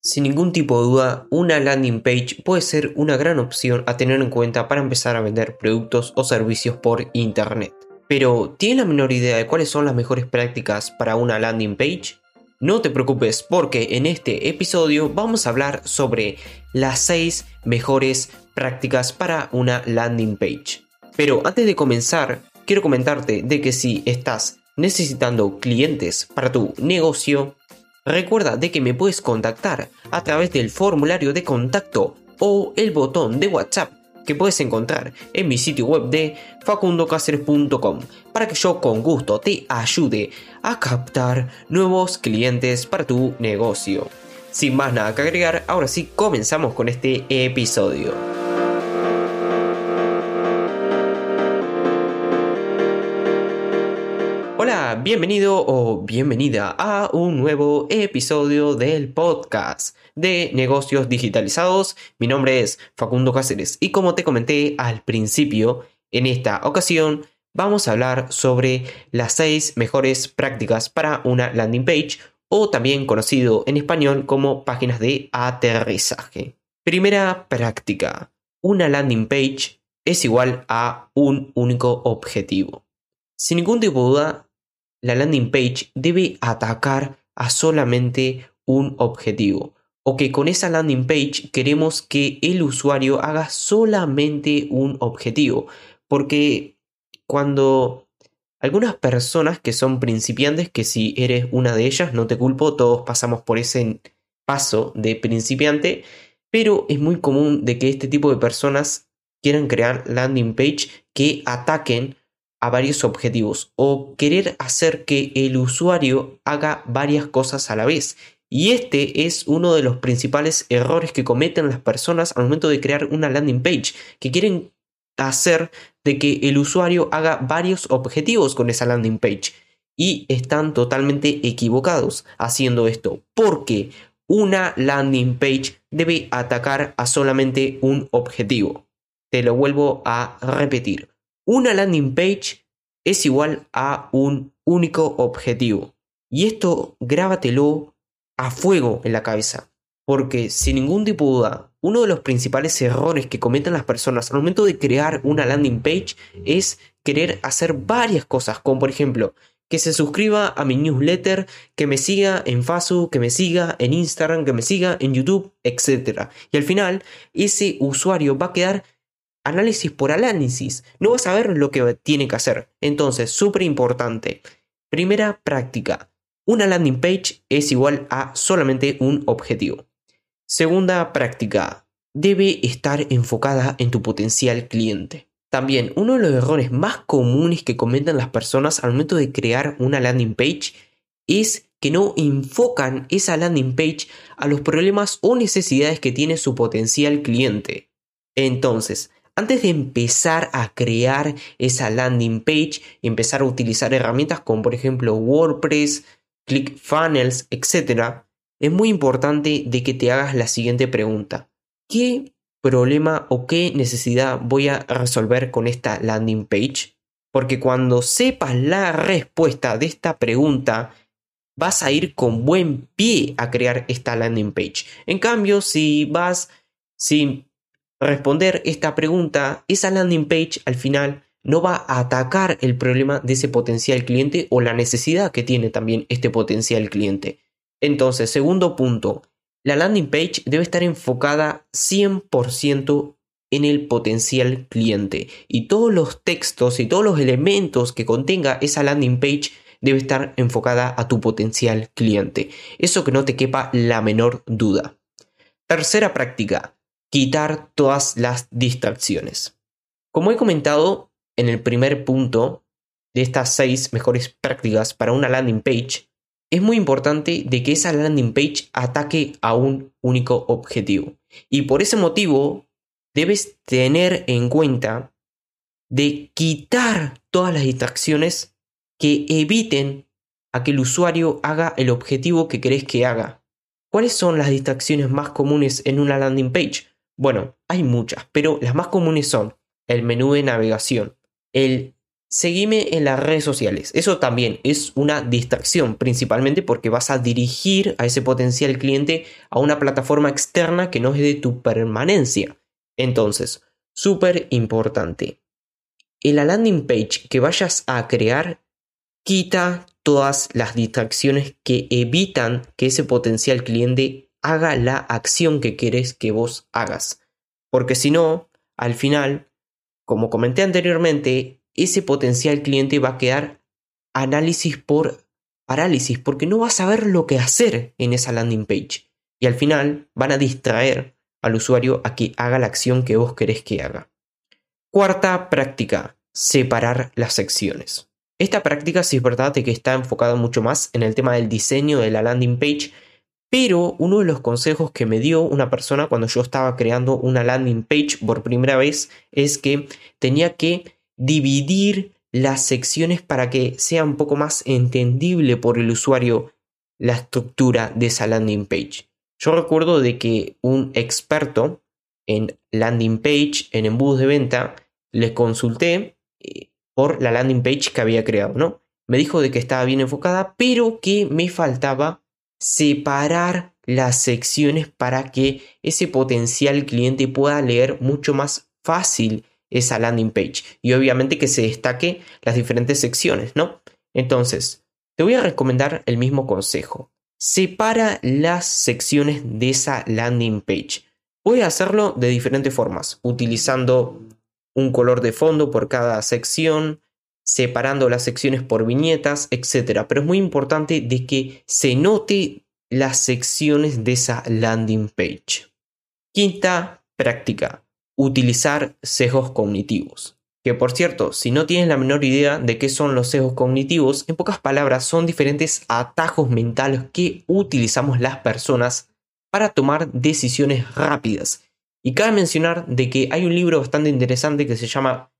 Sin ningún tipo de duda, una landing page puede ser una gran opción a tener en cuenta para empezar a vender productos o servicios por Internet. Pero, ¿tiene la menor idea de cuáles son las mejores prácticas para una landing page? No te preocupes porque en este episodio vamos a hablar sobre las 6 mejores prácticas para una landing page. Pero antes de comenzar, quiero comentarte de que si estás necesitando clientes para tu negocio, Recuerda de que me puedes contactar a través del formulario de contacto o el botón de WhatsApp que puedes encontrar en mi sitio web de facundocaceres.com para que yo con gusto te ayude a captar nuevos clientes para tu negocio. Sin más nada que agregar, ahora sí comenzamos con este episodio. Hola, bienvenido o bienvenida a un nuevo episodio del podcast de negocios digitalizados. Mi nombre es Facundo Cáceres y como te comenté al principio, en esta ocasión vamos a hablar sobre las 6 mejores prácticas para una landing page o también conocido en español como páginas de aterrizaje. Primera práctica. Una landing page es igual a un único objetivo. Sin ningún tipo de duda, la landing page debe atacar a solamente un objetivo. O que con esa landing page queremos que el usuario haga solamente un objetivo. Porque cuando algunas personas que son principiantes, que si eres una de ellas, no te culpo, todos pasamos por ese paso de principiante, pero es muy común de que este tipo de personas quieran crear landing page que ataquen a varios objetivos o querer hacer que el usuario haga varias cosas a la vez. Y este es uno de los principales errores que cometen las personas al momento de crear una landing page, que quieren hacer de que el usuario haga varios objetivos con esa landing page. Y están totalmente equivocados haciendo esto, porque una landing page debe atacar a solamente un objetivo. Te lo vuelvo a repetir una landing page es igual a un único objetivo. Y esto grábatelo a fuego en la cabeza. Porque sin ningún tipo de duda, uno de los principales errores que cometen las personas al momento de crear una landing page es querer hacer varias cosas, como por ejemplo, que se suscriba a mi newsletter, que me siga en Facebook, que me siga en Instagram, que me siga en YouTube, etc. Y al final, ese usuario va a quedar análisis por análisis. No vas a ver lo que tiene que hacer. Entonces, súper importante. Primera práctica. Una landing page es igual a solamente un objetivo. Segunda práctica. Debe estar enfocada en tu potencial cliente. También, uno de los errores más comunes que comentan las personas al momento de crear una landing page es que no enfocan esa landing page a los problemas o necesidades que tiene su potencial cliente. Entonces, antes de empezar a crear esa landing page y empezar a utilizar herramientas como por ejemplo WordPress, ClickFunnels, etc., es muy importante de que te hagas la siguiente pregunta. ¿Qué problema o qué necesidad voy a resolver con esta landing page? Porque cuando sepas la respuesta de esta pregunta, vas a ir con buen pie a crear esta landing page. En cambio, si vas sin responder esta pregunta, esa landing page al final no va a atacar el problema de ese potencial cliente o la necesidad que tiene también este potencial cliente. Entonces, segundo punto, la landing page debe estar enfocada 100% en el potencial cliente y todos los textos y todos los elementos que contenga esa landing page debe estar enfocada a tu potencial cliente. Eso que no te quepa la menor duda. Tercera práctica, quitar todas las distracciones. Como he comentado en el primer punto de estas seis mejores prácticas para una landing page, es muy importante de que esa landing page ataque a un único objetivo. Y por ese motivo debes tener en cuenta de quitar todas las distracciones que eviten a que el usuario haga el objetivo que querés que haga. ¿Cuáles son las distracciones más comunes en una landing page? Bueno, hay muchas, pero las más comunes son el menú de navegación, el seguime en las redes sociales. Eso también es una distracción, principalmente porque vas a dirigir a ese potencial cliente a una plataforma externa que no es de tu permanencia. Entonces, súper importante. En la landing page que vayas a crear, quita todas las distracciones que evitan que ese potencial cliente haga la acción que querés que vos hagas. Porque si no, al final, como comenté anteriormente, ese potencial cliente va a quedar análisis por parálisis, porque no va a saber lo que hacer en esa landing page. Y al final van a distraer al usuario a que haga la acción que vos querés que haga. Cuarta práctica, separar las secciones. Esta práctica sí es verdad de que está enfocada mucho más en el tema del diseño de la landing page, pero uno de los consejos que me dio una persona cuando yo estaba creando una landing page por primera vez es que tenía que dividir las secciones para que sea un poco más entendible por el usuario la estructura de esa landing page. Yo recuerdo de que un experto en landing page, en embudos de venta, le consulté eh, por la landing page que había creado, ¿no? Me dijo de que estaba bien enfocada, pero que me faltaba separar las secciones para que ese potencial cliente pueda leer mucho más fácil esa landing page y obviamente que se destaque las diferentes secciones, ¿no? Entonces, te voy a recomendar el mismo consejo. Separa las secciones de esa landing page. Puedes hacerlo de diferentes formas, utilizando un color de fondo por cada sección, separando las secciones por viñetas, etc. Pero es muy importante de que se note las secciones de esa landing page. Quinta práctica, utilizar sesgos cognitivos. Que por cierto, si no tienes la menor idea de qué son los sesgos cognitivos, en pocas palabras son diferentes atajos mentales que utilizamos las personas para tomar decisiones rápidas. Y cabe mencionar de que hay un libro bastante interesante que se llama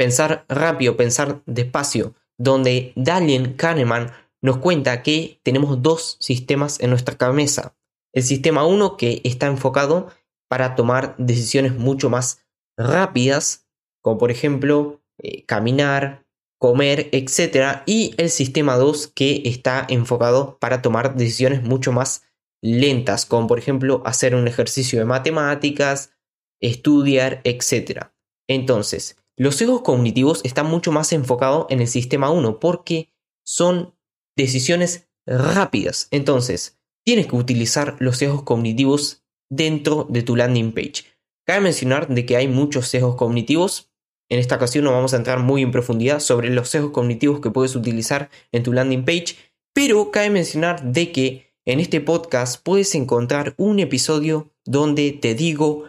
Pensar rápido, pensar despacio, donde Daniel Kahneman nos cuenta que tenemos dos sistemas en nuestra cabeza. El sistema 1 que está enfocado para tomar decisiones mucho más rápidas, como por ejemplo eh, caminar, comer, etc. Y el sistema 2 que está enfocado para tomar decisiones mucho más lentas, como por ejemplo hacer un ejercicio de matemáticas, estudiar, etc. Entonces, los sesgos cognitivos están mucho más enfocados en el sistema 1 porque son decisiones rápidas. Entonces, tienes que utilizar los sesgos cognitivos dentro de tu landing page. Cabe mencionar de que hay muchos sesgos cognitivos. En esta ocasión no vamos a entrar muy en profundidad sobre los sesgos cognitivos que puedes utilizar en tu landing page, pero cabe mencionar de que en este podcast puedes encontrar un episodio donde te digo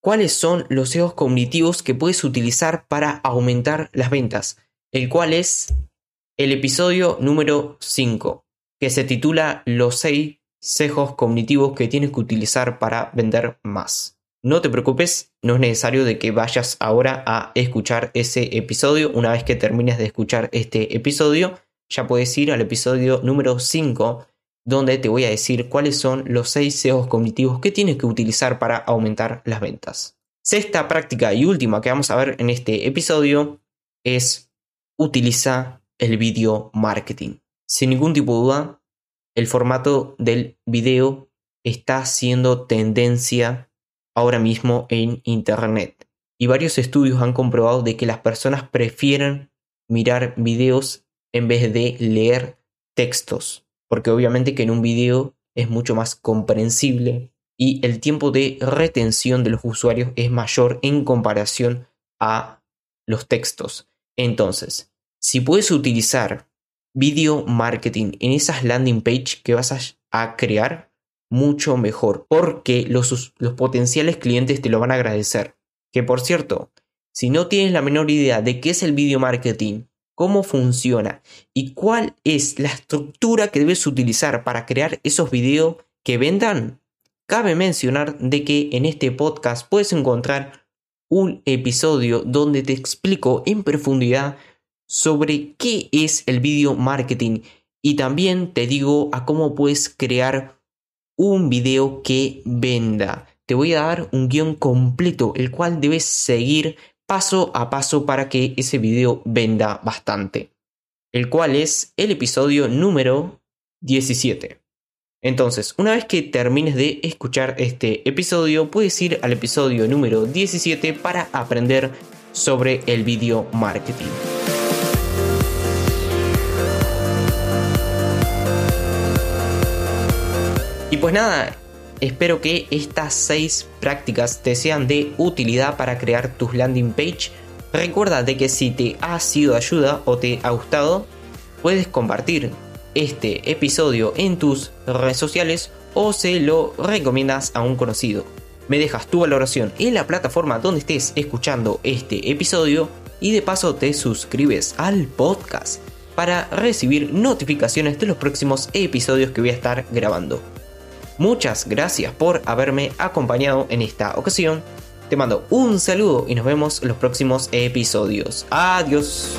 cuáles son los sesgos cognitivos que puedes utilizar para aumentar las ventas, el cual es el episodio número 5, que se titula Los 6 sesgos cognitivos que tienes que utilizar para vender más. No te preocupes, no es necesario de que vayas ahora a escuchar ese episodio. Una vez que termines de escuchar este episodio, ya puedes ir al episodio número 5 donde te voy a decir cuáles son los 6 SEOs cognitivos que tienes que utilizar para aumentar las ventas. Sexta práctica y última que vamos a ver en este episodio es utiliza el video marketing. Sin ningún tipo de duda, el formato del video está siendo tendencia ahora mismo en Internet. Y varios estudios han comprobado de que las personas prefieren mirar videos en vez de leer textos porque obviamente que en un video es mucho más comprensible y el tiempo de retención de los usuarios es mayor en comparación a los textos. Entonces, si puedes utilizar video marketing en esas landing page que vas a, crear, mucho mejor, porque los, los potenciales clientes te lo van a agradecer. Que por cierto, si no tienes la menor idea de qué es el video marketing cómo funciona y cuál es la estructura que debes utilizar para crear esos videos que vendan, cabe mencionar de que en este podcast puedes encontrar un episodio donde te explico en profundidad sobre qué es el video marketing y también te digo a cómo puedes crear un video que venda. Te voy a dar un guion completo el cual debes seguir paso a paso para que ese video venda bastante, el cual es el episodio número 17. Entonces, una vez que termines de escuchar este episodio, puedes ir al episodio número 17 para aprender sobre el video marketing. Y pues nada, espero que estas 6 prácticas te sean de utilidad para crear tus landing page. Recuerda de que si te ha sido ayuda o te ha gustado, puedes compartir este episodio en tus redes sociales o se lo recomiendas a un conocido. Me dejas tu valoración en la plataforma donde estés escuchando este episodio y de paso te suscribes al podcast para recibir notificaciones de los próximos episodios que voy a estar grabando. Muchas gracias por haberme acompañado en esta ocasión. Te mando un saludo y nos vemos en los próximos episodios. Adiós.